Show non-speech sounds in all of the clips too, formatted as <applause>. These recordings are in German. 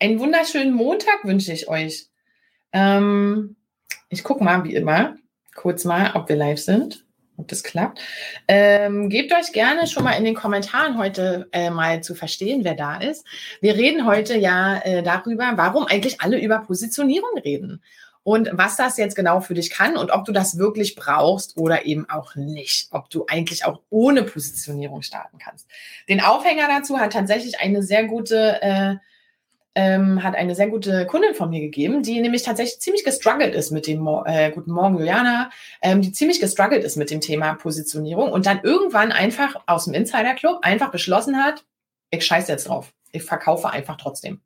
Einen wunderschönen Montag wünsche ich euch. Ähm, ich gucke mal, wie immer, kurz mal, ob wir live sind, ob das klappt. Ähm, gebt euch gerne schon mal in den Kommentaren heute äh, mal zu verstehen, wer da ist. Wir reden heute ja äh, darüber, warum eigentlich alle über Positionierung reden und was das jetzt genau für dich kann und ob du das wirklich brauchst oder eben auch nicht. Ob du eigentlich auch ohne Positionierung starten kannst. Den Aufhänger dazu hat tatsächlich eine sehr gute äh, ähm, hat eine sehr gute Kundin von mir gegeben, die nämlich tatsächlich ziemlich gestruggelt ist mit dem, Mo äh, guten Morgen Juliana, ähm, die ziemlich gestruggelt ist mit dem Thema Positionierung und dann irgendwann einfach aus dem Insider Club einfach beschlossen hat, ich scheiße jetzt drauf. Ich verkaufe einfach trotzdem.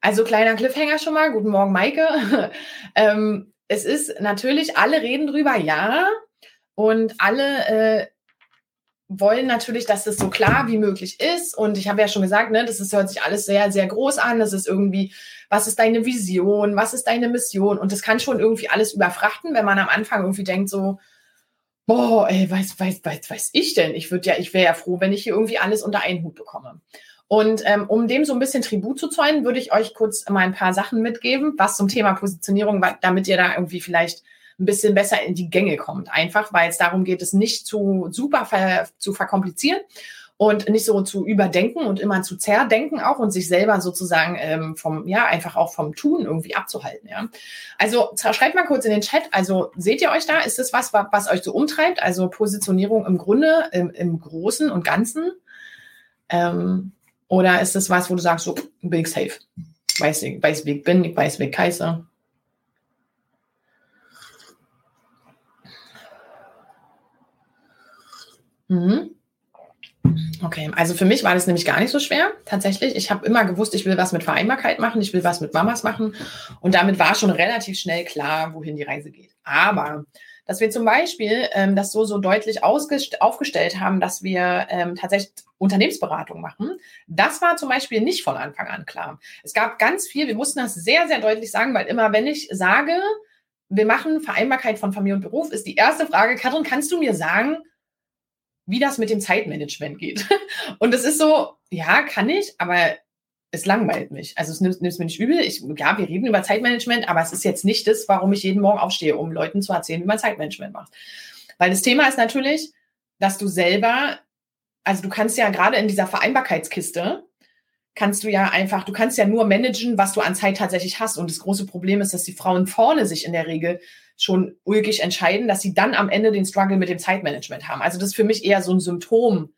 Also kleiner Cliffhanger schon mal. Guten Morgen, Maike. <laughs> ähm, es ist natürlich, alle reden drüber, ja. Und alle äh, wollen natürlich, dass das so klar wie möglich ist. Und ich habe ja schon gesagt, ne, das ist, hört sich alles sehr, sehr groß an. Das ist irgendwie, was ist deine Vision? Was ist deine Mission? Und das kann schon irgendwie alles überfrachten, wenn man am Anfang irgendwie denkt so, boah, ey, weiß, weiß, weiß, weiß ich denn? Ich würde ja, ich wäre ja froh, wenn ich hier irgendwie alles unter einen Hut bekomme. Und ähm, um dem so ein bisschen Tribut zu zollen, würde ich euch kurz mal ein paar Sachen mitgeben, was zum Thema Positionierung, damit ihr da irgendwie vielleicht ein bisschen besser in die Gänge kommt. Einfach, weil es darum geht, es nicht zu super ver, zu verkomplizieren und nicht so zu überdenken und immer zu zerdenken auch und sich selber sozusagen ähm, vom, ja, einfach auch vom Tun irgendwie abzuhalten, ja. Also schreibt mal kurz in den Chat, also seht ihr euch da? Ist das was, was euch so umtreibt? Also Positionierung im Grunde, im, im Großen und Ganzen? Ähm, oder ist das was, wo du sagst, so, ich safe? Weiß ich, weiß, wie ich bin, ich weiß, wie ich heiße. Mhm. Okay, also für mich war das nämlich gar nicht so schwer, tatsächlich. Ich habe immer gewusst, ich will was mit Vereinbarkeit machen, ich will was mit Mamas machen. Und damit war schon relativ schnell klar, wohin die Reise geht. Aber dass wir zum Beispiel ähm, das so, so deutlich aufgestellt haben, dass wir ähm, tatsächlich Unternehmensberatung machen, das war zum Beispiel nicht von Anfang an klar. Es gab ganz viel, wir mussten das sehr, sehr deutlich sagen, weil immer, wenn ich sage, wir machen Vereinbarkeit von Familie und Beruf, ist die erste Frage, Katrin, kannst du mir sagen, wie das mit dem Zeitmanagement geht. <laughs> Und es ist so, ja, kann ich, aber es langweilt mich. Also es nimmt, nimmt mir nicht übel. Ich, ja, wir reden über Zeitmanagement, aber es ist jetzt nicht das, warum ich jeden Morgen aufstehe, um Leuten zu erzählen, wie man Zeitmanagement macht. Weil das Thema ist natürlich, dass du selber, also du kannst ja gerade in dieser Vereinbarkeitskiste, kannst du ja einfach, du kannst ja nur managen, was du an Zeit tatsächlich hast. Und das große Problem ist, dass die Frauen vorne sich in der Regel schon ulkig entscheiden, dass sie dann am Ende den Struggle mit dem Zeitmanagement haben. Also das ist für mich eher so ein Symptom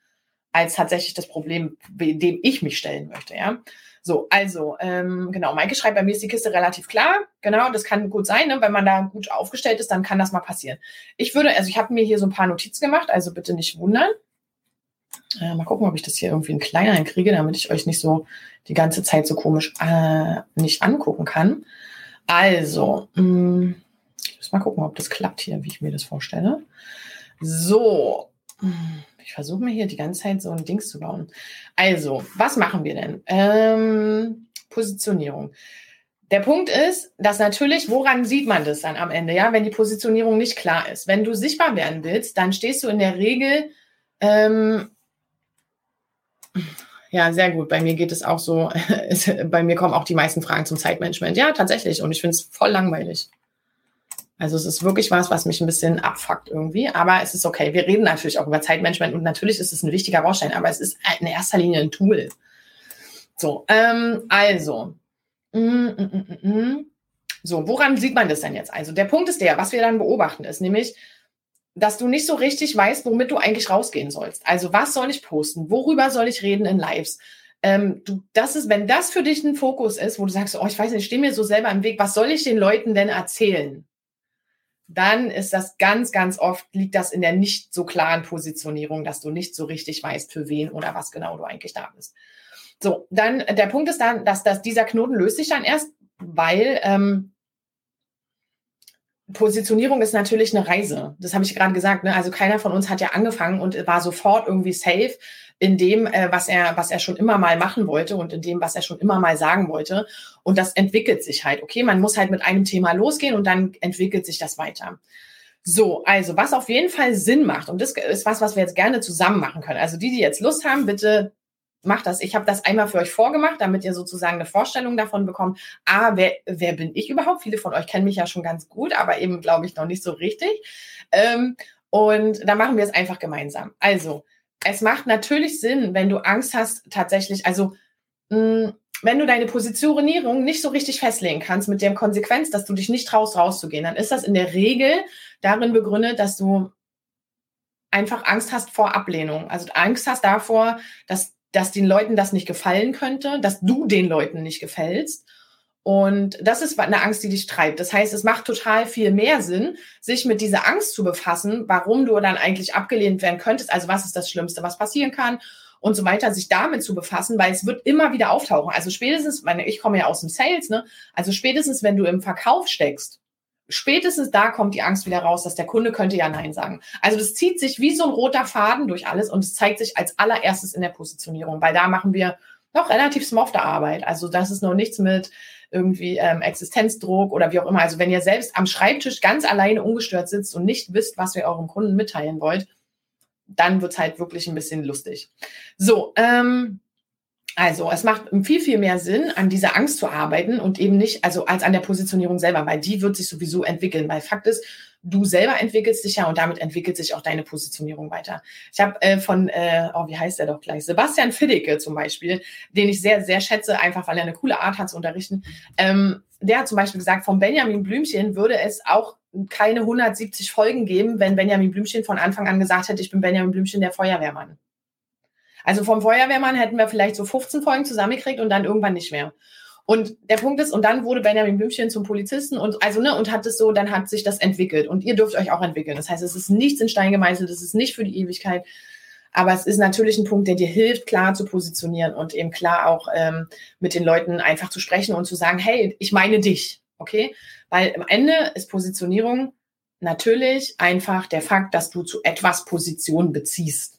als tatsächlich das Problem, dem ich mich stellen möchte, ja. So, also, ähm, genau, Maike schreibt, bei mir ist die Kiste relativ klar. Genau, das kann gut sein, ne? wenn man da gut aufgestellt ist, dann kann das mal passieren. Ich würde, also ich habe mir hier so ein paar Notizen gemacht, also bitte nicht wundern. Äh, mal gucken, ob ich das hier irgendwie in kleiner kriege, damit ich euch nicht so die ganze Zeit so komisch äh, nicht angucken kann. Also, mh, mm, muss mal gucken, ob das klappt hier, wie ich mir das vorstelle. So, ich versuche mir hier die ganze Zeit so ein Dings zu bauen. Also, was machen wir denn? Ähm, Positionierung. Der Punkt ist, dass natürlich, woran sieht man das dann am Ende, ja, wenn die Positionierung nicht klar ist? Wenn du sichtbar werden willst, dann stehst du in der Regel, ähm, ja, sehr gut. Bei mir geht es auch so, <laughs> bei mir kommen auch die meisten Fragen zum Zeitmanagement. Ja, tatsächlich. Und ich finde es voll langweilig. Also es ist wirklich was, was mich ein bisschen abfuckt irgendwie, aber es ist okay. Wir reden natürlich auch über Zeitmanagement und natürlich ist es ein wichtiger Baustein, aber es ist in erster Linie ein Tool. So, ähm, also. Mm, mm, mm, so, woran sieht man das denn jetzt? Also der Punkt ist der, was wir dann beobachten, ist nämlich, dass du nicht so richtig weißt, womit du eigentlich rausgehen sollst. Also was soll ich posten? Worüber soll ich reden in Lives? Ähm, du, das ist, wenn das für dich ein Fokus ist, wo du sagst, oh, ich weiß nicht, ich stehe mir so selber im Weg, was soll ich den Leuten denn erzählen? Dann ist das ganz, ganz oft, liegt das in der nicht so klaren Positionierung, dass du nicht so richtig weißt, für wen oder was genau du eigentlich da bist. So, dann der Punkt ist dann, dass, dass dieser Knoten löst sich dann erst, weil ähm, Positionierung ist natürlich eine Reise. Das habe ich gerade gesagt. Ne? Also keiner von uns hat ja angefangen und war sofort irgendwie safe in dem, äh, was er, was er schon immer mal machen wollte und in dem, was er schon immer mal sagen wollte. Und das entwickelt sich halt. Okay, man muss halt mit einem Thema losgehen und dann entwickelt sich das weiter. So, also was auf jeden Fall Sinn macht, und das ist was, was wir jetzt gerne zusammen machen können. Also die, die jetzt Lust haben, bitte macht das. Ich habe das einmal für euch vorgemacht, damit ihr sozusagen eine Vorstellung davon bekommt. Ah, wer, wer bin ich überhaupt? Viele von euch kennen mich ja schon ganz gut, aber eben, glaube ich, noch nicht so richtig. Ähm, und da machen wir es einfach gemeinsam. Also, es macht natürlich Sinn, wenn du Angst hast, tatsächlich, also mh, hm, wenn du deine Positionierung nicht so richtig festlegen kannst, mit der Konsequenz, dass du dich nicht traust, rauszugehen, dann ist das in der Regel darin begründet, dass du einfach Angst hast vor Ablehnung. Also Angst hast davor, dass dass den Leuten das nicht gefallen könnte, dass du den Leuten nicht gefällst. Und das ist eine Angst, die dich treibt. Das heißt, es macht total viel mehr Sinn, sich mit dieser Angst zu befassen, warum du dann eigentlich abgelehnt werden könntest. Also was ist das Schlimmste, was passieren kann und so weiter, sich damit zu befassen, weil es wird immer wieder auftauchen. Also spätestens, meine, ich komme ja aus dem Sales, ne? Also spätestens, wenn du im Verkauf steckst, spätestens da kommt die Angst wieder raus, dass der Kunde könnte ja Nein sagen. Also das zieht sich wie so ein roter Faden durch alles und es zeigt sich als allererstes in der Positionierung, weil da machen wir noch relativ smofte Arbeit. Also das ist noch nichts mit irgendwie ähm, Existenzdruck oder wie auch immer. Also wenn ihr selbst am Schreibtisch ganz alleine ungestört sitzt und nicht wisst, was ihr eurem Kunden mitteilen wollt, dann wird's halt wirklich ein bisschen lustig. So, ähm, also es macht viel, viel mehr Sinn, an dieser Angst zu arbeiten und eben nicht, also als an der Positionierung selber, weil die wird sich sowieso entwickeln. Weil Fakt ist, du selber entwickelst dich ja und damit entwickelt sich auch deine Positionierung weiter. Ich habe äh, von, äh, oh, wie heißt der doch gleich, Sebastian Fiddicke zum Beispiel, den ich sehr, sehr schätze, einfach weil er eine coole Art hat zu unterrichten. Ähm, der hat zum Beispiel gesagt, von Benjamin Blümchen würde es auch keine 170 Folgen geben, wenn Benjamin Blümchen von Anfang an gesagt hätte, ich bin Benjamin Blümchen, der Feuerwehrmann. Also vom Feuerwehrmann hätten wir vielleicht so 15 Folgen zusammengekriegt und dann irgendwann nicht mehr. Und der Punkt ist, und dann wurde Benjamin Blümchen zum Polizisten und also, ne, und hat es so, dann hat sich das entwickelt. Und ihr dürft euch auch entwickeln. Das heißt, es ist nichts in Stein gemeißelt, es ist nicht für die Ewigkeit. Aber es ist natürlich ein Punkt, der dir hilft, klar zu positionieren und eben klar auch ähm, mit den Leuten einfach zu sprechen und zu sagen, hey, ich meine dich, okay? Weil am Ende ist Positionierung natürlich einfach der Fakt, dass du zu etwas Position beziehst.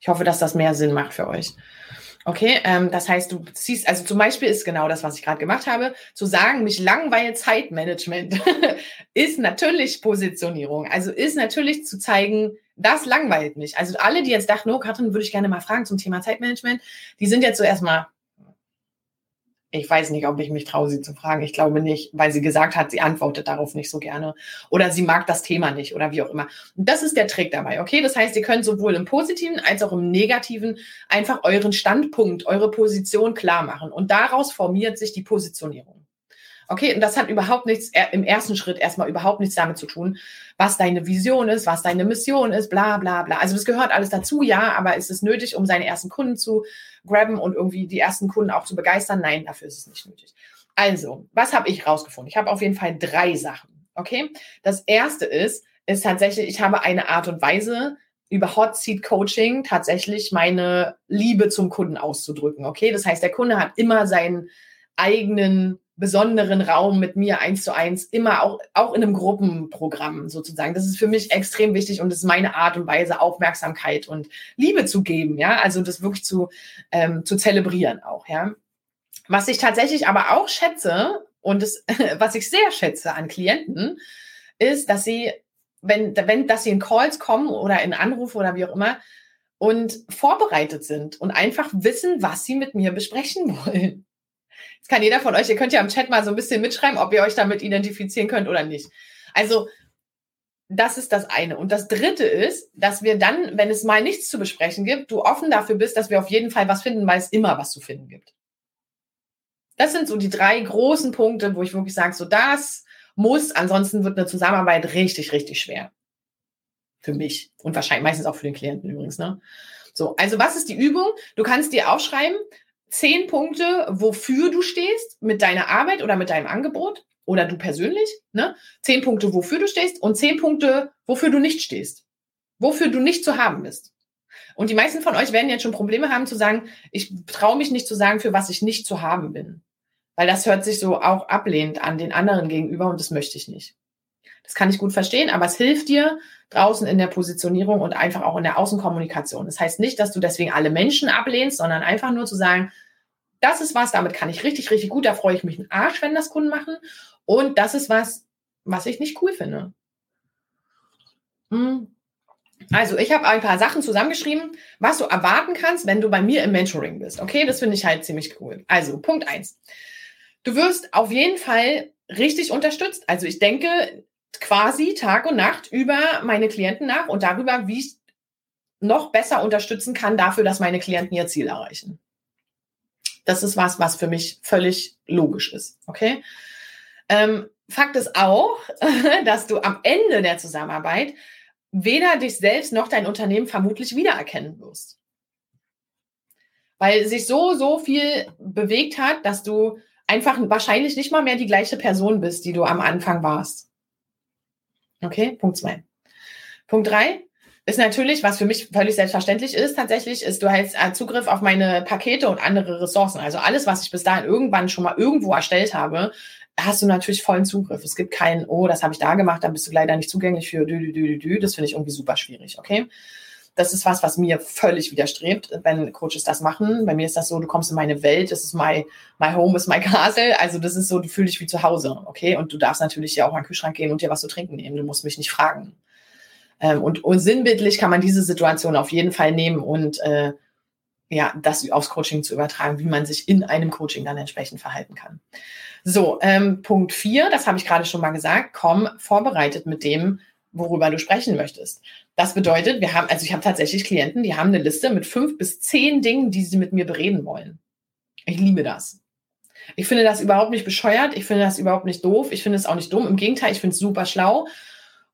Ich hoffe, dass das mehr Sinn macht für euch. Okay, ähm, das heißt, du ziehst, also zum Beispiel ist genau das, was ich gerade gemacht habe, zu sagen, mich langweilt Zeitmanagement, <laughs> ist natürlich Positionierung. Also ist natürlich zu zeigen, das langweilt mich. Also alle, die jetzt dachten, oh, Katrin, würde ich gerne mal fragen zum Thema Zeitmanagement, die sind jetzt so erstmal ich weiß nicht, ob ich mich traue, sie zu fragen. Ich glaube nicht, weil sie gesagt hat, sie antwortet darauf nicht so gerne. Oder sie mag das Thema nicht oder wie auch immer. Das ist der Trick dabei, okay? Das heißt, ihr könnt sowohl im Positiven als auch im Negativen einfach euren Standpunkt, eure Position klar machen. Und daraus formiert sich die Positionierung. Okay, und das hat überhaupt nichts, äh, im ersten Schritt erstmal überhaupt nichts damit zu tun, was deine Vision ist, was deine Mission ist, bla bla bla. Also das gehört alles dazu, ja, aber ist es nötig, um seine ersten Kunden zu grabben und irgendwie die ersten Kunden auch zu begeistern? Nein, dafür ist es nicht nötig. Also, was habe ich rausgefunden? Ich habe auf jeden Fall drei Sachen. Okay, das erste ist, ist tatsächlich, ich habe eine Art und Weise, über Hot Seat Coaching tatsächlich meine Liebe zum Kunden auszudrücken. Okay, das heißt, der Kunde hat immer seinen eigenen besonderen Raum mit mir eins zu eins, immer auch, auch in einem Gruppenprogramm sozusagen. Das ist für mich extrem wichtig und das ist meine Art und Weise, Aufmerksamkeit und Liebe zu geben, ja, also das wirklich zu, ähm, zu zelebrieren auch, ja. Was ich tatsächlich aber auch schätze und das, <laughs> was ich sehr schätze an Klienten, ist, dass sie, wenn, wenn, dass sie in Calls kommen oder in Anrufe oder wie auch immer, und vorbereitet sind und einfach wissen, was sie mit mir besprechen <laughs> wollen. Jetzt kann jeder von euch, ihr könnt ja im Chat mal so ein bisschen mitschreiben, ob ihr euch damit identifizieren könnt oder nicht. Also, das ist das eine. Und das dritte ist, dass wir dann, wenn es mal nichts zu besprechen gibt, du offen dafür bist, dass wir auf jeden Fall was finden, weil es immer was zu finden gibt. Das sind so die drei großen Punkte, wo ich wirklich sage, so das muss, ansonsten wird eine Zusammenarbeit richtig, richtig schwer. Für mich und wahrscheinlich meistens auch für den Klienten übrigens. Ne? So, also was ist die Übung? Du kannst dir aufschreiben, zehn Punkte, wofür du stehst mit deiner Arbeit oder mit deinem Angebot oder du persönlich, ne? Zehn Punkte, wofür du stehst und zehn Punkte, wofür du nicht stehst. Wofür du nicht zu haben bist. Und die meisten von euch werden jetzt schon Probleme haben zu sagen, ich traue mich nicht zu sagen, für was ich nicht zu haben bin. Weil das hört sich so auch ablehnend an den anderen gegenüber und das möchte ich nicht. Das kann ich gut verstehen, aber es hilft dir draußen in der Positionierung und einfach auch in der Außenkommunikation. Das heißt nicht, dass du deswegen alle Menschen ablehnst, sondern einfach nur zu sagen, das ist was, damit kann ich richtig, richtig gut, da freue ich mich einen Arsch, wenn das Kunden machen. Und das ist was, was ich nicht cool finde. Hm. Also, ich habe ein paar Sachen zusammengeschrieben, was du erwarten kannst, wenn du bei mir im Mentoring bist. Okay, das finde ich halt ziemlich cool. Also, Punkt eins: Du wirst auf jeden Fall richtig unterstützt. Also, ich denke quasi Tag und Nacht über meine Klienten nach und darüber, wie ich noch besser unterstützen kann dafür, dass meine Klienten ihr Ziel erreichen. Das ist was, was für mich völlig logisch ist. Okay? Ähm, Fakt ist auch, <laughs> dass du am Ende der Zusammenarbeit weder dich selbst noch dein Unternehmen vermutlich wiedererkennen wirst. Weil sich so, so viel bewegt hat, dass du einfach wahrscheinlich nicht mal mehr die gleiche Person bist, die du am Anfang warst. Okay, Punkt zwei. Punkt drei ist natürlich, was für mich völlig selbstverständlich ist, tatsächlich, ist, du hast Zugriff auf meine Pakete und andere Ressourcen. Also alles, was ich bis dahin irgendwann schon mal irgendwo erstellt habe, hast du natürlich vollen Zugriff. Es gibt keinen, oh, das habe ich da gemacht, dann bist du leider nicht zugänglich für dü, dü, dü, dü. Das finde ich irgendwie super schwierig, okay? Das ist was, was mir völlig widerstrebt, wenn Coaches das machen. Bei mir ist das so, du kommst in meine Welt, das ist my, my home is my <laughs> castle. Also das ist so, du fühlst dich wie zu Hause, okay? Und du darfst natürlich ja auch an den Kühlschrank gehen und dir was zu trinken nehmen. Du musst mich nicht fragen. Ähm, und, und sinnbildlich kann man diese Situation auf jeden Fall nehmen und äh, ja, das aufs Coaching zu übertragen, wie man sich in einem Coaching dann entsprechend verhalten kann. So, ähm, Punkt vier, das habe ich gerade schon mal gesagt, komm vorbereitet mit dem, worüber du sprechen möchtest. Das bedeutet, wir haben, also ich habe tatsächlich Klienten, die haben eine Liste mit fünf bis zehn Dingen, die sie mit mir bereden wollen. Ich liebe das. Ich finde das überhaupt nicht bescheuert, ich finde das überhaupt nicht doof, ich finde es auch nicht dumm. Im Gegenteil, ich finde es super schlau.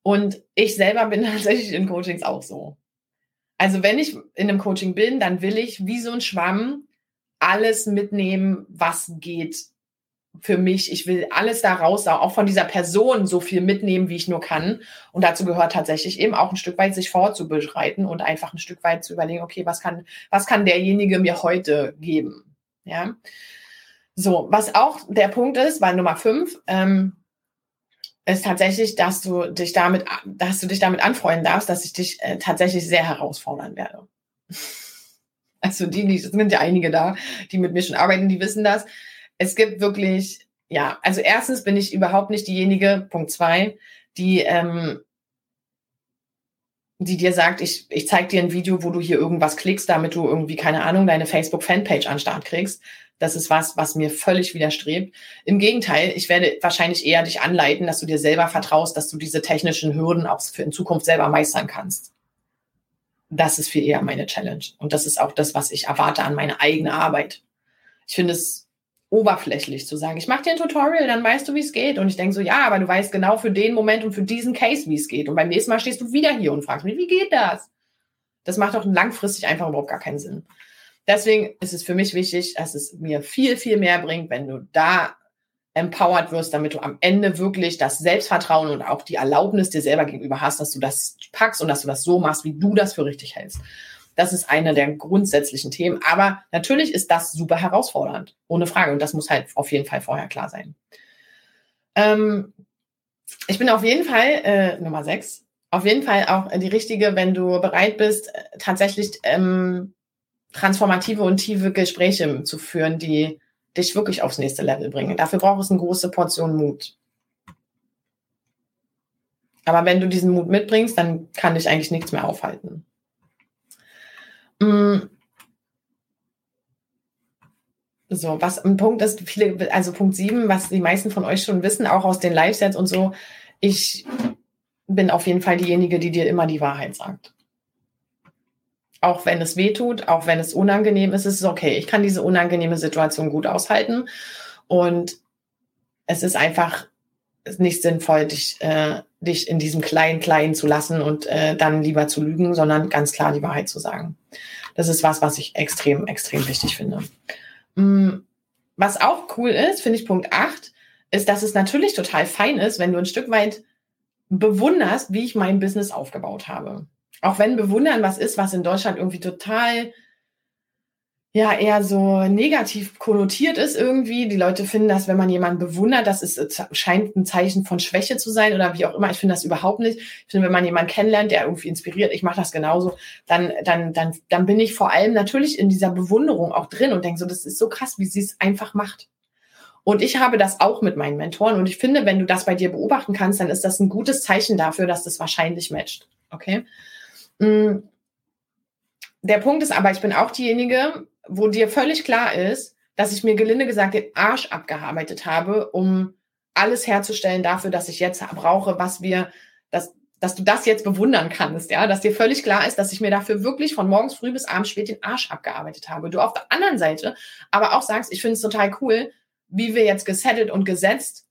Und ich selber bin <laughs> tatsächlich in Coachings auch so. Also wenn ich in einem Coaching bin, dann will ich wie so ein Schwamm alles mitnehmen, was geht für mich. Ich will alles da raus, auch von dieser Person so viel mitnehmen, wie ich nur kann. Und dazu gehört tatsächlich eben auch ein Stück weit sich vorzubereiten und einfach ein Stück weit zu überlegen, okay, was kann, was kann derjenige mir heute geben? Ja. So, was auch der Punkt ist, weil Nummer fünf, ähm, ist tatsächlich, dass du dich damit, dass du dich damit anfreunden darfst, dass ich dich äh, tatsächlich sehr herausfordern werde. <laughs> Also die, die sind ja einige da, die mit mir schon arbeiten, die wissen das es gibt wirklich, ja, also erstens bin ich überhaupt nicht diejenige, Punkt zwei, die, ähm, die dir sagt, ich, ich zeige dir ein Video, wo du hier irgendwas klickst, damit du irgendwie, keine Ahnung, deine Facebook-Fanpage an Start kriegst. Das ist was, was mir völlig widerstrebt. Im Gegenteil, ich werde wahrscheinlich eher dich anleiten, dass du dir selber vertraust, dass du diese technischen Hürden auch für in Zukunft selber meistern kannst. Das ist viel eher meine Challenge. Und das ist auch das, was ich erwarte an meine eigene Arbeit. Ich finde es oberflächlich zu sagen, ich mache dir ein Tutorial, dann weißt du, wie es geht. Und ich denke so, ja, aber du weißt genau für den Moment und für diesen Case, wie es geht. Und beim nächsten Mal stehst du wieder hier und fragst mich, wie geht das? Das macht doch langfristig einfach überhaupt gar keinen Sinn. Deswegen ist es für mich wichtig, dass es mir viel, viel mehr bringt, wenn du da empowered wirst, damit du am Ende wirklich das Selbstvertrauen und auch die Erlaubnis dir selber gegenüber hast, dass du das packst und dass du das so machst, wie du das für richtig hältst. Das ist eine der grundsätzlichen Themen. Aber natürlich ist das super herausfordernd, ohne Frage. Und das muss halt auf jeden Fall vorher klar sein. Ähm, ich bin auf jeden Fall äh, Nummer sechs. Auf jeden Fall auch die richtige, wenn du bereit bist, tatsächlich ähm, transformative und tiefe Gespräche zu führen, die dich wirklich aufs nächste Level bringen. Dafür braucht es eine große Portion Mut. Aber wenn du diesen Mut mitbringst, dann kann dich eigentlich nichts mehr aufhalten. Mm. So, was ein Punkt ist, viele, also Punkt 7, was die meisten von euch schon wissen, auch aus den Live-Sets und so, ich bin auf jeden Fall diejenige, die dir immer die Wahrheit sagt. Auch wenn es weh tut, auch wenn es unangenehm ist, ist es okay. Ich kann diese unangenehme Situation gut aushalten. Und es ist einfach nicht sinnvoll, dich, äh, dich in diesem kleinen Kleinen zu lassen und äh, dann lieber zu lügen, sondern ganz klar die Wahrheit zu sagen. Das ist was, was ich extrem, extrem wichtig finde. Mm, was auch cool ist, finde ich Punkt 8, ist, dass es natürlich total fein ist, wenn du ein Stück weit bewunderst, wie ich mein Business aufgebaut habe. auch wenn bewundern was ist, was in Deutschland irgendwie total ja eher so negativ konnotiert ist irgendwie. Die Leute finden das, wenn man jemanden bewundert, das ist, scheint ein Zeichen von Schwäche zu sein oder wie auch immer. Ich finde das überhaupt nicht. Ich finde, wenn man jemanden kennenlernt, der irgendwie inspiriert, ich mache das genauso, dann, dann, dann, dann bin ich vor allem natürlich in dieser Bewunderung auch drin und denke so, das ist so krass, wie sie es einfach macht. Und ich habe das auch mit meinen Mentoren. Und ich finde, wenn du das bei dir beobachten kannst, dann ist das ein gutes Zeichen dafür, dass das wahrscheinlich matcht. Okay? Mm. Der Punkt ist aber, ich bin auch diejenige, wo dir völlig klar ist, dass ich mir gelinde gesagt den Arsch abgearbeitet habe, um alles herzustellen dafür, dass ich jetzt brauche, was wir, dass, dass du das jetzt bewundern kannst, ja, dass dir völlig klar ist, dass ich mir dafür wirklich von morgens früh bis abends spät den Arsch abgearbeitet habe. Du auf der anderen Seite aber auch sagst, ich finde es total cool, wie wir jetzt gesettet und gesetzt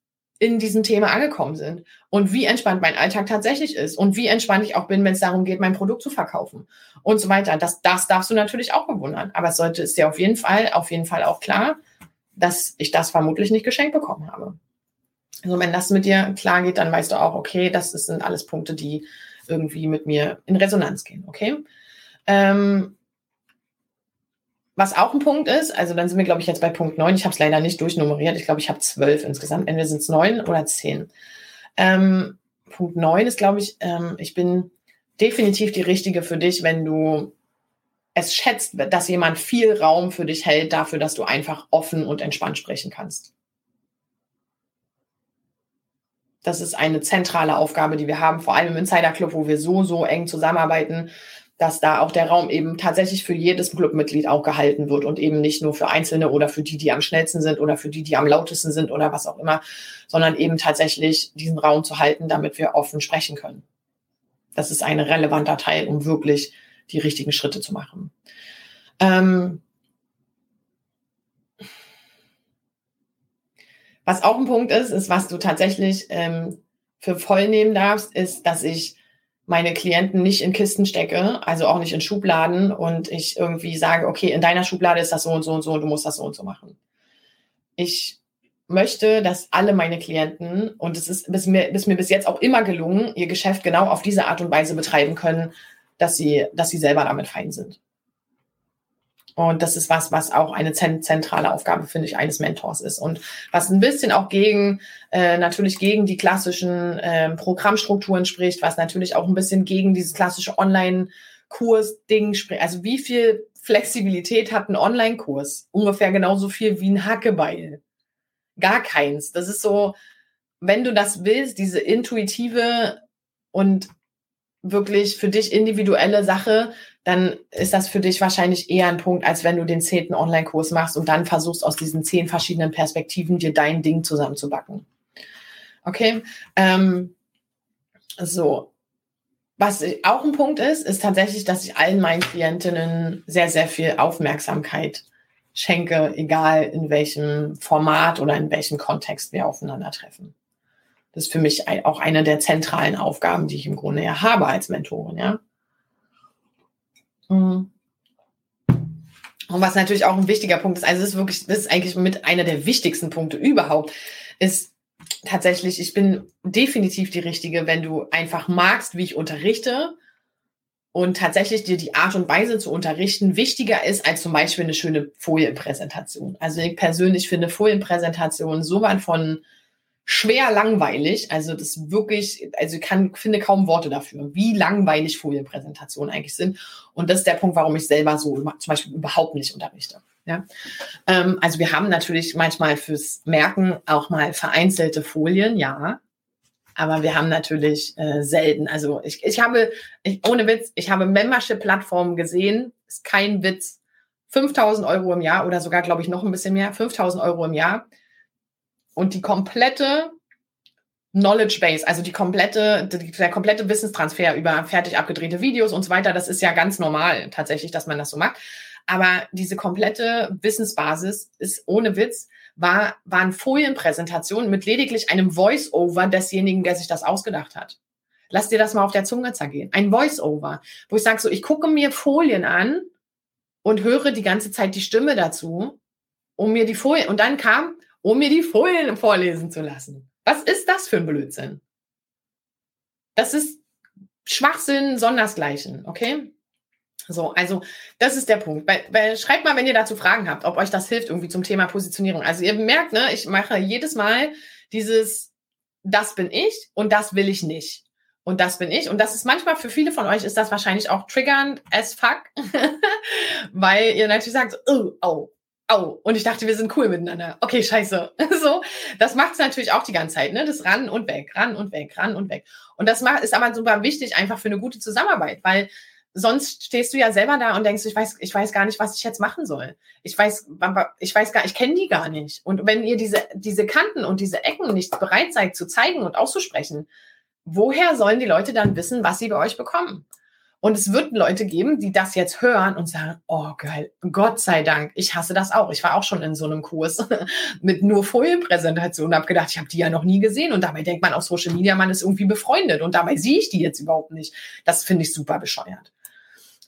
in diesem Thema angekommen sind und wie entspannt mein Alltag tatsächlich ist und wie entspannt ich auch bin, wenn es darum geht, mein Produkt zu verkaufen und so weiter. Das, das darfst du natürlich auch bewundern. Aber es sollte ist dir auf jeden Fall, auf jeden Fall auch klar, dass ich das vermutlich nicht geschenkt bekommen habe. Also wenn das mit dir klar geht, dann weißt du auch, okay, das sind alles Punkte, die irgendwie mit mir in Resonanz gehen, okay? Ähm, was auch ein Punkt ist, also dann sind wir, glaube ich, jetzt bei Punkt 9. Ich habe es leider nicht durchnummeriert. Ich glaube, ich habe zwölf insgesamt. Entweder sind es neun oder zehn. Ähm, Punkt 9 ist, glaube ich, ähm, ich bin definitiv die Richtige für dich, wenn du es schätzt, dass jemand viel Raum für dich hält, dafür, dass du einfach offen und entspannt sprechen kannst. Das ist eine zentrale Aufgabe, die wir haben, vor allem im Insider Club, wo wir so, so eng zusammenarbeiten, dass da auch der Raum eben tatsächlich für jedes Clubmitglied auch gehalten wird und eben nicht nur für Einzelne oder für die, die am schnellsten sind oder für die, die am lautesten sind oder was auch immer, sondern eben tatsächlich diesen Raum zu halten, damit wir offen sprechen können. Das ist ein relevanter Teil, um wirklich die richtigen Schritte zu machen. Ähm was auch ein Punkt ist, ist, was du tatsächlich ähm, für voll nehmen darfst, ist, dass ich meine Klienten nicht in Kisten stecke, also auch nicht in Schubladen und ich irgendwie sage, okay, in deiner Schublade ist das so und so und so und du musst das so und so machen. Ich möchte, dass alle meine Klienten, und es ist bis mir, bis mir bis jetzt auch immer gelungen, ihr Geschäft genau auf diese Art und Weise betreiben können, dass sie, dass sie selber damit fein sind. Und das ist was, was auch eine zentrale Aufgabe, finde ich, eines Mentors ist. Und was ein bisschen auch gegen, äh, natürlich gegen die klassischen äh, Programmstrukturen spricht, was natürlich auch ein bisschen gegen dieses klassische Online-Kurs-Ding spricht. Also wie viel Flexibilität hat ein Online-Kurs? Ungefähr genauso viel wie ein Hackebeil. Gar keins. Das ist so, wenn du das willst, diese intuitive und wirklich für dich individuelle Sache, dann ist das für dich wahrscheinlich eher ein Punkt, als wenn du den zehnten Online-Kurs machst und dann versuchst, aus diesen zehn verschiedenen Perspektiven dir dein Ding zusammenzubacken. Okay? Ähm, so. Was auch ein Punkt ist, ist tatsächlich, dass ich allen meinen Klientinnen sehr, sehr viel Aufmerksamkeit schenke, egal in welchem Format oder in welchem Kontext wir aufeinandertreffen. Das ist für mich auch eine der zentralen Aufgaben, die ich im Grunde ja habe als Mentorin, ja. Mhm. Und was natürlich auch ein wichtiger Punkt ist, also das ist wirklich, das ist eigentlich mit einer der wichtigsten Punkte überhaupt, ist tatsächlich, ich bin definitiv die Richtige, wenn du einfach magst, wie ich unterrichte und tatsächlich dir die Art und Weise zu unterrichten wichtiger ist als zum Beispiel eine schöne Folienpräsentation. Also ich persönlich finde Folienpräsentationen so weit von schwer langweilig. Also das wirklich, also ich kann, finde kaum Worte dafür, wie langweilig Folienpräsentationen eigentlich sind. Und das ist der Punkt, warum ich selber so zum Beispiel überhaupt nicht unterrichte. Ja, ähm, also wir haben natürlich manchmal fürs Merken auch mal vereinzelte Folien, ja. Aber wir haben natürlich äh, selten, also ich, ich habe, ich, ohne Witz, ich habe Membership-Plattformen gesehen, ist kein Witz, 5000 Euro im Jahr oder sogar, glaube ich, noch ein bisschen mehr, 5000 Euro im Jahr und die komplette Knowledge Base, also die komplette, der komplette Wissenstransfer über fertig abgedrehte Videos und so weiter, das ist ja ganz normal tatsächlich, dass man das so macht. Aber diese komplette Wissensbasis ist ohne Witz, war, waren Folienpräsentationen mit lediglich einem Voice-Over desjenigen, der sich das ausgedacht hat. Lass dir das mal auf der Zunge zergehen. Ein Voice-Over, wo ich sage so, ich gucke mir Folien an und höre die ganze Zeit die Stimme dazu, um mir die Folien, und dann kam, um mir die Folien vorlesen zu lassen. Was ist das für ein Blödsinn? Das ist Schwachsinn, sondersgleichen, okay? So, also das ist der Punkt. Bei, bei, schreibt mal, wenn ihr dazu Fragen habt, ob euch das hilft irgendwie zum Thema Positionierung. Also ihr merkt, ne, ich mache jedes Mal dieses, das bin ich und das will ich nicht. Und das bin ich. Und das ist manchmal für viele von euch ist das wahrscheinlich auch triggernd as fuck, <laughs> weil ihr natürlich sagt, oh, oh, oh. Und ich dachte, wir sind cool miteinander. Okay, scheiße. <laughs> so, das macht es natürlich auch die ganze Zeit, ne? Das ran und weg, ran und weg, ran und weg. Und das ist aber super wichtig einfach für eine gute Zusammenarbeit, weil sonst stehst du ja selber da und denkst, ich weiß, ich weiß gar nicht, was ich jetzt machen soll. Ich weiß, ich weiß gar, ich kenne die gar nicht. Und wenn ihr diese, diese Kanten und diese Ecken nicht bereit seid zu zeigen und auszusprechen, woher sollen die Leute dann wissen, was sie bei euch bekommen? Und es wird Leute geben, die das jetzt hören und sagen, oh geil, Gott sei Dank, ich hasse das auch. Ich war auch schon in so einem Kurs <laughs> mit nur Folienpräsentation und habe gedacht, ich habe die ja noch nie gesehen. Und dabei denkt man auf Social Media, man ist irgendwie befreundet und dabei sehe ich die jetzt überhaupt nicht. Das finde ich super bescheuert.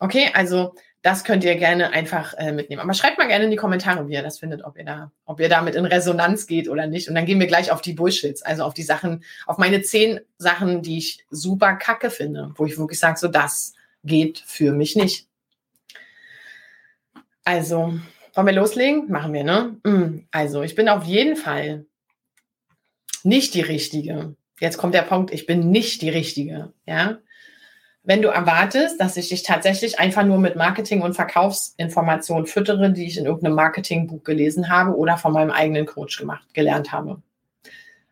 Okay, also das könnt ihr gerne einfach äh, mitnehmen. Aber schreibt mal gerne in die Kommentare, wie ihr das findet, ob ihr da, ob ihr damit in Resonanz geht oder nicht. Und dann gehen wir gleich auf die Bullshits, also auf die Sachen, auf meine zehn Sachen, die ich super kacke finde, wo ich wirklich sage, so das geht für mich nicht. Also, wollen wir loslegen? Machen wir, ne? Mm, also, ich bin auf jeden Fall nicht die Richtige. Jetzt kommt der Punkt, ich bin nicht die Richtige, ja? wenn du erwartest, dass ich dich tatsächlich einfach nur mit Marketing- und Verkaufsinformationen füttere, die ich in irgendeinem Marketingbuch gelesen habe oder von meinem eigenen Coach gemacht, gelernt habe.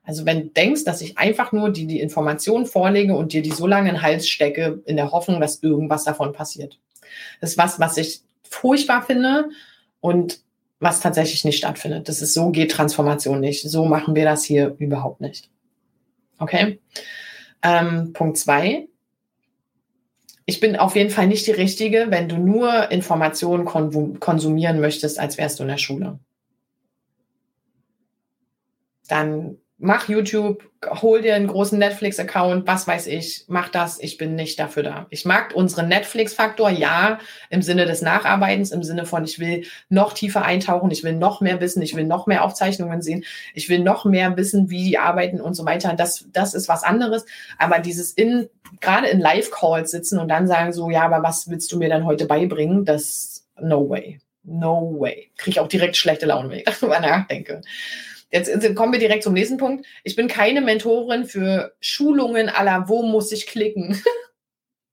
Also wenn du denkst, dass ich einfach nur die, die Informationen vorlege und dir die so lange in den Hals stecke, in der Hoffnung, dass irgendwas davon passiert. Das ist was, was ich furchtbar finde und was tatsächlich nicht stattfindet. Das ist so geht Transformation nicht. So machen wir das hier überhaupt nicht. Okay? Ähm, Punkt zwei ich bin auf jeden Fall nicht die Richtige, wenn du nur Informationen konsumieren möchtest, als wärst du in der Schule. Dann mach YouTube, hol dir einen großen Netflix-Account, was weiß ich, mach das, ich bin nicht dafür da. Ich mag unseren Netflix-Faktor, ja, im Sinne des Nacharbeitens, im Sinne von, ich will noch tiefer eintauchen, ich will noch mehr wissen, ich will noch mehr Aufzeichnungen sehen, ich will noch mehr wissen, wie die arbeiten und so weiter. Das, das ist was anderes. Aber dieses in, gerade in Live-Calls sitzen und dann sagen so, ja, aber was willst du mir dann heute beibringen? Das, no way. No way. Kriege ich auch direkt schlechte Laune, wenn ich darüber nachdenke. Jetzt kommen wir direkt zum nächsten Punkt. Ich bin keine Mentorin für Schulungen aller, wo muss ich klicken? <laughs>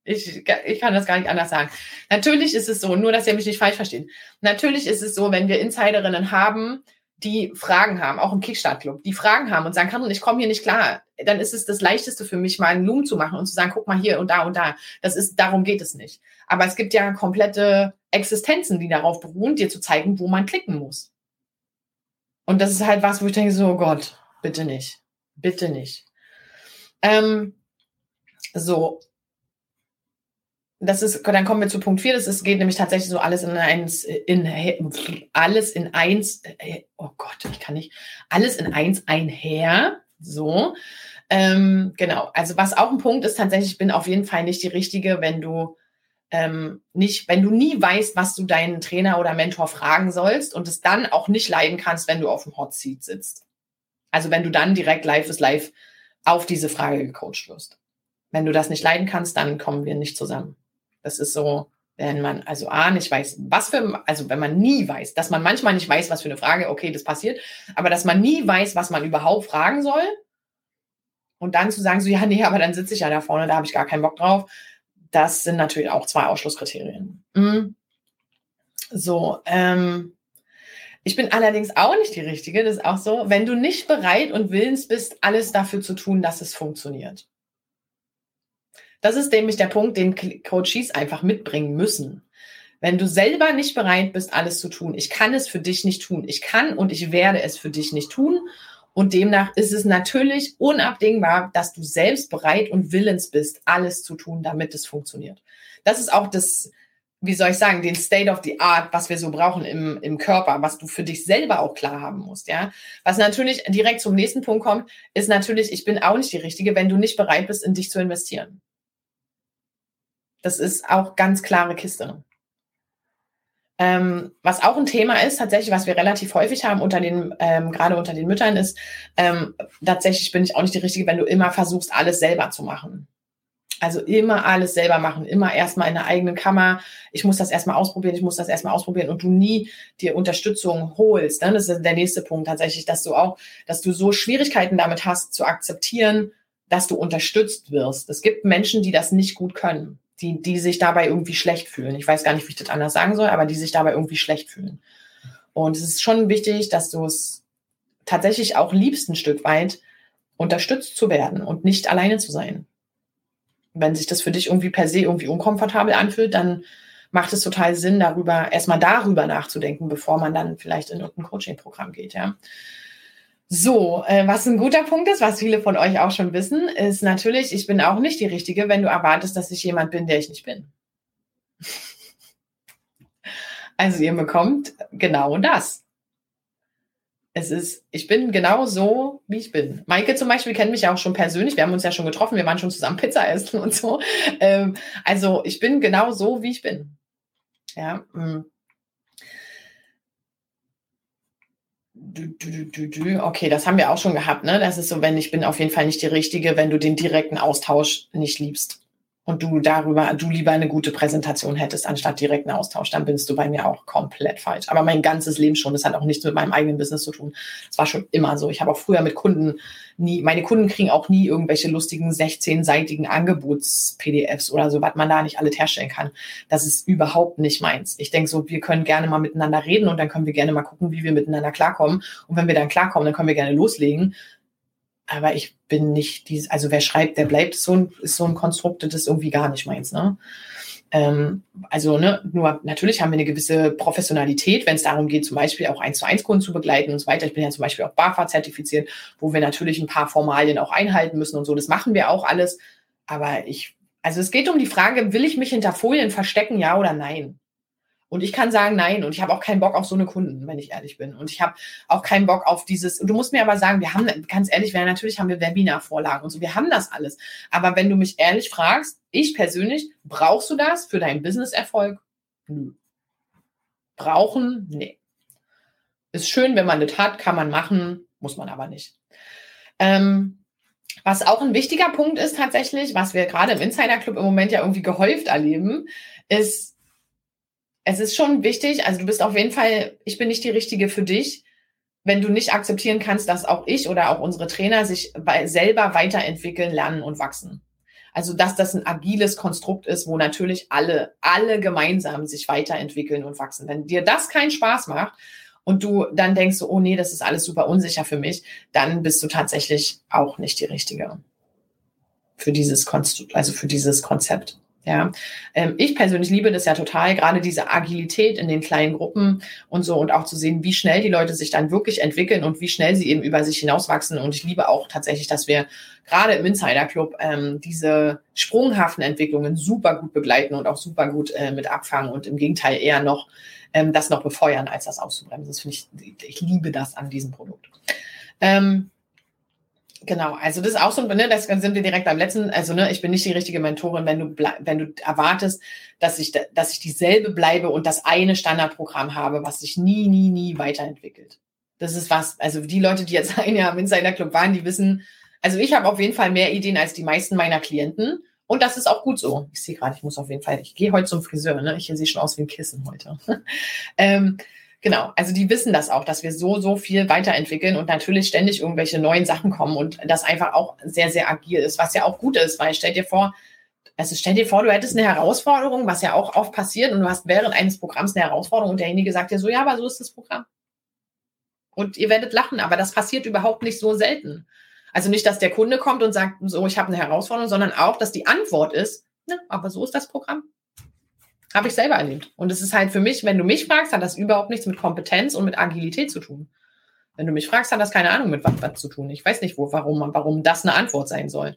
Ich, ich kann das gar nicht anders sagen. Natürlich ist es so, nur dass ihr mich nicht falsch versteht. Natürlich ist es so, wenn wir Insiderinnen haben, die Fragen haben, auch im Kickstart-Club, die Fragen haben und sagen, kann ich komme hier nicht klar, dann ist es das Leichteste für mich, mal einen Loom zu machen und zu sagen, guck mal hier und da und da. Das ist, darum geht es nicht. Aber es gibt ja komplette Existenzen, die darauf beruhen, dir zu zeigen, wo man klicken muss. Und das ist halt was, wo ich denke, so, oh Gott, bitte nicht. Bitte nicht. Ähm, so. Das ist, dann kommen wir zu Punkt 4. Das ist, geht nämlich tatsächlich so alles in eins, in, alles in eins, oh Gott, ich kann nicht, alles in eins einher. So. Ähm, genau. Also was auch ein Punkt ist, tatsächlich, ich bin auf jeden Fall nicht die Richtige, wenn du ähm, nicht, wenn du nie weißt, was du deinen Trainer oder Mentor fragen sollst und es dann auch nicht leiden kannst, wenn du auf dem Hot Seat sitzt. Also wenn du dann direkt live ist live auf diese Frage gecoacht wirst. Wenn du das nicht leiden kannst, dann kommen wir nicht zusammen. Das ist so, wenn man also A nicht weiß, was für, also wenn man nie weiß, dass man manchmal nicht weiß, was für eine Frage, okay, das passiert, aber dass man nie weiß, was man überhaupt fragen soll und dann zu sagen, so, ja, nee, aber dann sitze ich ja da vorne, da habe ich gar keinen Bock drauf, das sind natürlich auch zwei Ausschlusskriterien. Mhm. So, ähm, ich bin allerdings auch nicht die Richtige, das ist auch so, wenn du nicht bereit und willens bist, alles dafür zu tun, dass es funktioniert. Das ist nämlich der Punkt, den Coaches einfach mitbringen müssen. Wenn du selber nicht bereit bist, alles zu tun, ich kann es für dich nicht tun, ich kann und ich werde es für dich nicht tun und demnach ist es natürlich unabdingbar, dass du selbst bereit und willens bist, alles zu tun, damit es funktioniert. Das ist auch das, wie soll ich sagen, den State of the Art, was wir so brauchen im, im Körper, was du für dich selber auch klar haben musst, ja. Was natürlich direkt zum nächsten Punkt kommt, ist natürlich, ich bin auch nicht die Richtige, wenn du nicht bereit bist, in dich zu investieren. Das ist auch ganz klare Kiste. Ähm, was auch ein Thema ist, tatsächlich, was wir relativ häufig haben unter den, ähm, gerade unter den Müttern, ist, ähm, tatsächlich bin ich auch nicht die Richtige, wenn du immer versuchst, alles selber zu machen. Also immer alles selber machen, immer erstmal in der eigenen Kammer. Ich muss das erstmal ausprobieren, ich muss das erstmal ausprobieren und du nie dir Unterstützung holst. Ne? Das ist der nächste Punkt tatsächlich, dass du auch, dass du so Schwierigkeiten damit hast zu akzeptieren, dass du unterstützt wirst. Es gibt Menschen, die das nicht gut können, die, die sich dabei irgendwie schlecht fühlen. Ich weiß gar nicht, wie ich das anders sagen soll, aber die sich dabei irgendwie schlecht fühlen. Und es ist schon wichtig, dass du es tatsächlich auch liebst ein Stück weit, unterstützt zu werden und nicht alleine zu sein wenn sich das für dich irgendwie per se irgendwie unkomfortabel anfühlt, dann macht es total Sinn, darüber, erstmal darüber nachzudenken, bevor man dann vielleicht in irgendein Coaching-Programm geht, ja. So, äh, was ein guter Punkt ist, was viele von euch auch schon wissen, ist natürlich, ich bin auch nicht die Richtige, wenn du erwartest, dass ich jemand bin, der ich nicht bin. <laughs> Also ihr bekommt genau das es ist, ich bin genau so, wie ich bin. Maike zum Beispiel kennt mich ja auch schon persönlich. Wir haben uns ja schon getroffen. Wir waren schon zusammen Pizza essen und so. Ähm, also ich bin genau so, wie ich bin. Ja. Mm. Okay, das haben wir auch schon gehabt, ne? Das ist so, wenn ich bin auf jeden Fall nicht die Richtige, wenn du den direkten Austausch nicht liebst und du darüber, du lieber eine gute Präsentation hättest, anstatt direkten Austausch, dann bist du bei mir auch komplett falsch. Aber mein ganzes Leben schon, das hat auch nichts mit meinem eigenen Business zu tun. Das war schon immer so. Ich habe auch früher mit Kunden nie, meine Kunden kriegen auch nie irgendwelche lustigen 16-seitigen Angebots-PDFs oder so, was man da nicht alles herstellen kann. Das ist überhaupt nicht meins. Ich denke so, wir können gerne mal miteinander reden und dann können wir gerne mal gucken, wie wir miteinander klarkommen. Und wenn wir dann klarkommen, dann können wir gerne loslegen aber ich bin nicht dieses, also wer schreibt, der bleibt, so ein, ist so ein Konstrukt, das ist irgendwie gar nicht meins, ne? Ähm, also, ne, nur natürlich haben wir eine gewisse Professionalität, wenn es darum geht, zum Beispiel auch eins zu eins Kunden zu begleiten und so weiter. Ich bin ja zum Beispiel auch BAFA zertifiziert, wo wir natürlich ein paar Formalien auch einhalten müssen und so. Das machen wir auch alles. Aber ich, also es geht um die Frage, will ich mich hinter Folien verstecken, ja oder nein? Und ich kann sagen, nein. Und ich habe auch keinen Bock auf so eine Kunden, wenn ich ehrlich bin. Und ich habe auch keinen Bock auf dieses. Und du musst mir aber sagen, wir haben, ganz ehrlich, wir, natürlich haben wir Webinar-Vorlagen und so. Wir haben das alles. Aber wenn du mich ehrlich fragst, ich persönlich, brauchst du das für deinen Business-Erfolg? Nö. Brauchen? Nee. Ist schön, wenn man das hat, kann man machen, muss man aber nicht. Ähm, was auch ein wichtiger Punkt ist tatsächlich, was wir gerade im Insider Club im Moment ja irgendwie gehäuft erleben, ist, es ist schon wichtig, also du bist auf jeden Fall, ich bin nicht die Richtige für dich, wenn du nicht akzeptieren kannst, dass auch ich oder auch unsere Trainer sich selber weiterentwickeln, lernen und wachsen. Also, dass das ein agiles Konstrukt ist, wo natürlich alle, alle gemeinsam sich weiterentwickeln und wachsen. Wenn dir das keinen Spaß macht und du dann denkst, so, oh nee, das ist alles super unsicher für mich, dann bist du tatsächlich auch nicht die Richtige für dieses Konstrukt, also für dieses Konzept. Ja, ähm, ich persönlich liebe das ja total, gerade diese Agilität in den kleinen Gruppen und so und auch zu sehen, wie schnell die Leute sich dann wirklich entwickeln und wie schnell sie eben über sich hinauswachsen. Und ich liebe auch tatsächlich, dass wir gerade im Insider Club ähm, diese sprunghaften Entwicklungen super gut begleiten und auch super gut äh, mit abfangen und im Gegenteil eher noch ähm, das noch befeuern, als das auszubremsen. Das finde ich, ich liebe das an diesem Produkt. Ähm, Genau, also das ist auch so, ne, das sind wir direkt beim letzten, also ne, ich bin nicht die richtige Mentorin, wenn du wenn du erwartest, dass ich dass ich dieselbe bleibe und das eine Standardprogramm habe, was sich nie nie nie weiterentwickelt. Das ist was, also die Leute, die jetzt <laughs> ein Jahr im Insider Club waren, die wissen, also ich habe auf jeden Fall mehr Ideen als die meisten meiner Klienten und das ist auch gut so. Ich sehe gerade, ich muss auf jeden Fall, ich gehe heute zum Friseur, ne? Ich sehe schon aus wie ein Kissen heute. <laughs> ähm, Genau, also die wissen das auch, dass wir so, so viel weiterentwickeln und natürlich ständig irgendwelche neuen Sachen kommen und das einfach auch sehr, sehr agil ist, was ja auch gut ist, weil stell dir vor, also stell dir vor, du hättest eine Herausforderung, was ja auch oft passiert und du hast während eines Programms eine Herausforderung und derjenige sagt dir so, ja, aber so ist das Programm. Und ihr werdet lachen, aber das passiert überhaupt nicht so selten. Also nicht, dass der Kunde kommt und sagt, so, ich habe eine Herausforderung, sondern auch, dass die Antwort ist, ne, aber so ist das Programm. Habe ich selber erlebt. Und es ist halt für mich, wenn du mich fragst, hat das überhaupt nichts mit Kompetenz und mit Agilität zu tun. Wenn du mich fragst, hat das keine Ahnung mit was, was zu tun. Ich weiß nicht, wo, warum, warum das eine Antwort sein soll.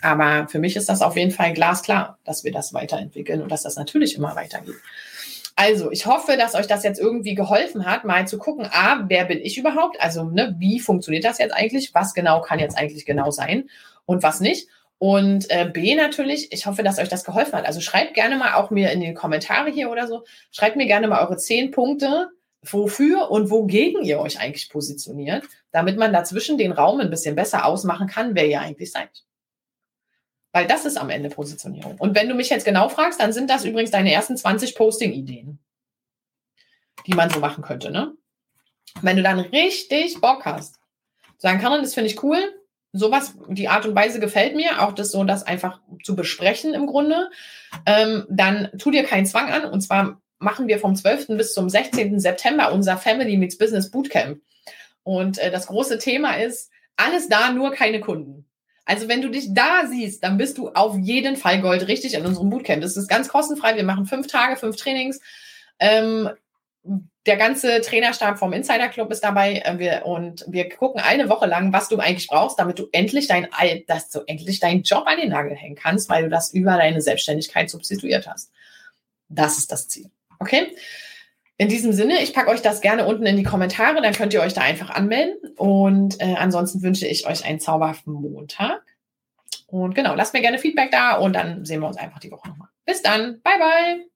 Aber für mich ist das auf jeden Fall glasklar, dass wir das weiterentwickeln und dass das natürlich immer weitergeht. Also, ich hoffe, dass euch das jetzt irgendwie geholfen hat, mal zu gucken, a, wer bin ich überhaupt? Also, ne, wie funktioniert das jetzt eigentlich? Was genau kann jetzt eigentlich genau sein und was nicht? Und äh, B natürlich, ich hoffe, dass euch das geholfen hat. Also schreibt gerne mal auch mir in die Kommentare hier oder so, schreibt mir gerne mal eure zehn Punkte, wofür und wogegen ihr euch eigentlich positioniert, damit man dazwischen den Raum ein bisschen besser ausmachen kann, wer ihr eigentlich seid. Weil das ist am Ende Positionierung. Und wenn du mich jetzt genau fragst, dann sind das übrigens deine ersten 20 Posting-Ideen, die man so machen könnte. Ne? Wenn du dann richtig Bock hast, sagen kann, das finde ich cool, sowas, die Art und Weise gefällt mir, auch das so, das einfach zu besprechen im Grunde, ähm, dann tu dir keinen Zwang an. Und zwar machen wir vom 12. bis zum 16. September unser Family Meets Business Bootcamp. Und äh, das große Thema ist, alles da, nur keine Kunden. Also wenn du dich da siehst, dann bist du auf jeden Fall Gold richtig in unserem Bootcamp. Das ist ganz kostenfrei. Wir machen fünf Tage, fünf Trainings. Ähm, der ganze Trainerstab vom Insider Club ist dabei äh, wir, und wir gucken eine Woche lang, was du eigentlich brauchst, damit du endlich dein, dass du endlich deinen Job an den Nagel hängen kannst, weil du das über deine Selbstständigkeit substituiert hast. Das ist das Ziel. Okay? In diesem Sinne, ich packe euch das gerne unten in die Kommentare, dann könnt ihr euch da einfach anmelden. Und äh, ansonsten wünsche ich euch einen zauberhaften Montag. Und genau, lasst mir gerne Feedback da und dann sehen wir uns einfach die Woche nochmal. Bis dann. Bye, bye.